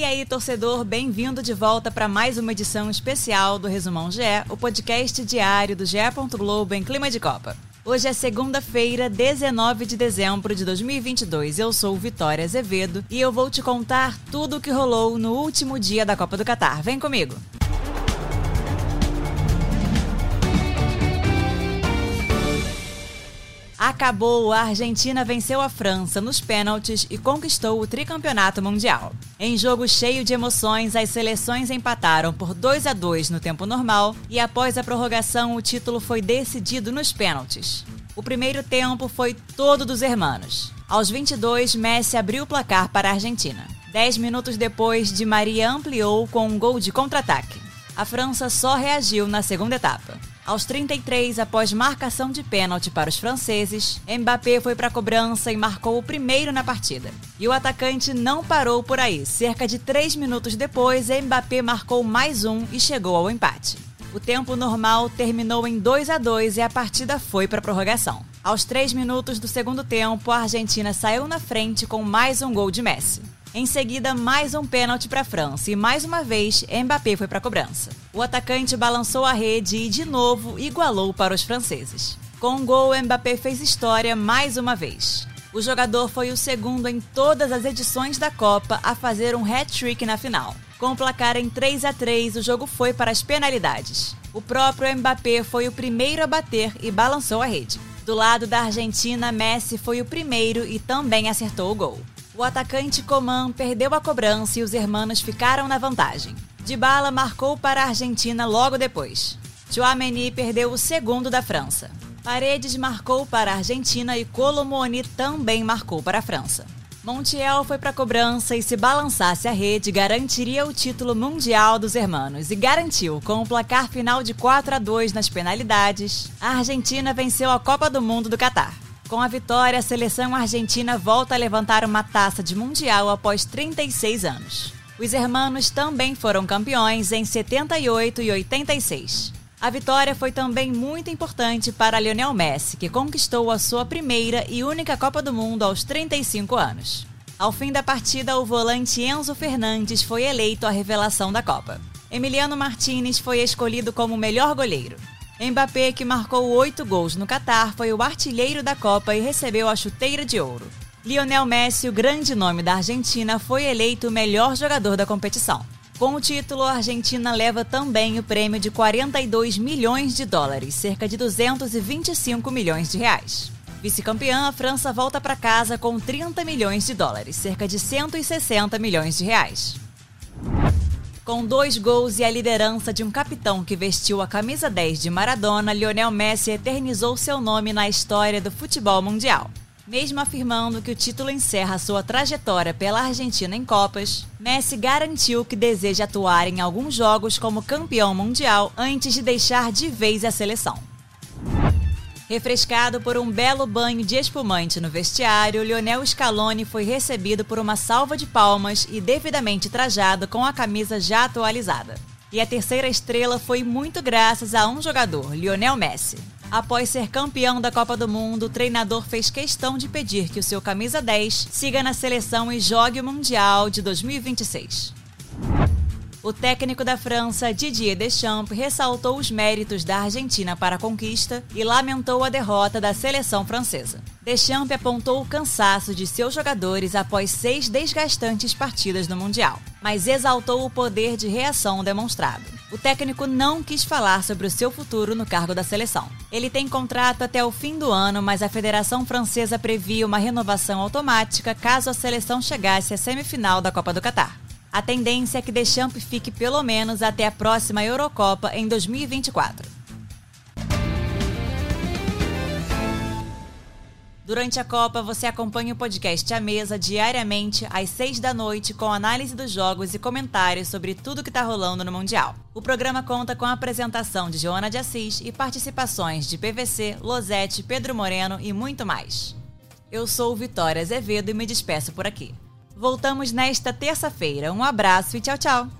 E aí, torcedor, bem-vindo de volta para mais uma edição especial do Resumão GE, o podcast diário do GE. Globo em clima de Copa. Hoje é segunda-feira, 19 de dezembro de 2022. Eu sou Vitória Azevedo e eu vou te contar tudo o que rolou no último dia da Copa do Catar. Vem comigo! Acabou, a Argentina venceu a França nos pênaltis e conquistou o tricampeonato mundial. Em jogo cheio de emoções, as seleções empataram por 2 a 2 no tempo normal e após a prorrogação o título foi decidido nos pênaltis. O primeiro tempo foi todo dos hermanos. Aos 22, Messi abriu o placar para a Argentina. Dez minutos depois, Di Maria ampliou com um gol de contra-ataque. A França só reagiu na segunda etapa. Aos 33, após marcação de pênalti para os franceses, Mbappé foi para a cobrança e marcou o primeiro na partida. E o atacante não parou por aí. Cerca de 3 minutos depois, Mbappé marcou mais um e chegou ao empate. O tempo normal terminou em 2 a 2 e a partida foi para a prorrogação. Aos 3 minutos do segundo tempo, a Argentina saiu na frente com mais um gol de Messi. Em seguida, mais um pênalti para a França e mais uma vez Mbappé foi para a cobrança. O atacante balançou a rede e de novo igualou para os franceses. Com um gol, Mbappé fez história mais uma vez. O jogador foi o segundo em todas as edições da Copa a fazer um hat-trick na final. Com o placar em 3 a 3, o jogo foi para as penalidades. O próprio Mbappé foi o primeiro a bater e balançou a rede. Do lado da Argentina, Messi foi o primeiro e também acertou o gol. O atacante Coman perdeu a cobrança e os hermanos ficaram na vantagem. Dybala marcou para a Argentina logo depois. Chouameni perdeu o segundo da França. Paredes marcou para a Argentina e Colomoni também marcou para a França. Montiel foi para a cobrança e se balançasse a rede garantiria o título mundial dos hermanos e garantiu com o placar final de 4 a 2 nas penalidades. A Argentina venceu a Copa do Mundo do Catar. Com a vitória, a seleção argentina volta a levantar uma taça de Mundial após 36 anos. Os hermanos também foram campeões em 78 e 86. A vitória foi também muito importante para Lionel Messi, que conquistou a sua primeira e única Copa do Mundo aos 35 anos. Ao fim da partida, o volante Enzo Fernandes foi eleito a revelação da Copa. Emiliano Martinez foi escolhido como melhor goleiro. Mbappé, que marcou oito gols no Catar, foi o artilheiro da Copa e recebeu a chuteira de ouro. Lionel Messi, o grande nome da Argentina, foi eleito o melhor jogador da competição. Com o título, a Argentina leva também o prêmio de 42 milhões de dólares, cerca de 225 milhões de reais. Vice-campeã, a França volta para casa com 30 milhões de dólares, cerca de 160 milhões de reais. Com dois gols e a liderança de um capitão que vestiu a camisa 10 de Maradona, Lionel Messi eternizou seu nome na história do futebol mundial. Mesmo afirmando que o título encerra sua trajetória pela Argentina em Copas, Messi garantiu que deseja atuar em alguns jogos como campeão mundial antes de deixar de vez a seleção. Refrescado por um belo banho de espumante no vestiário, Lionel Scaloni foi recebido por uma salva de palmas e devidamente trajado com a camisa já atualizada. E a terceira estrela foi muito graças a um jogador, Lionel Messi. Após ser campeão da Copa do Mundo, o treinador fez questão de pedir que o seu camisa 10 siga na seleção e jogue o Mundial de 2026. O técnico da França, Didier Deschamps, ressaltou os méritos da Argentina para a conquista e lamentou a derrota da seleção francesa. Deschamps apontou o cansaço de seus jogadores após seis desgastantes partidas no Mundial, mas exaltou o poder de reação demonstrado. O técnico não quis falar sobre o seu futuro no cargo da seleção. Ele tem contrato até o fim do ano, mas a Federação Francesa previa uma renovação automática caso a seleção chegasse à semifinal da Copa do Catar. A tendência é que Deschamps fique pelo menos até a próxima Eurocopa em 2024. Durante a Copa, você acompanha o podcast A Mesa diariamente às 6 da noite com análise dos jogos e comentários sobre tudo que está rolando no Mundial. O programa conta com a apresentação de Joana de Assis e participações de PVC, Losete, Pedro Moreno e muito mais. Eu sou Vitória Azevedo e me despeço por aqui. Voltamos nesta terça-feira. Um abraço e tchau, tchau!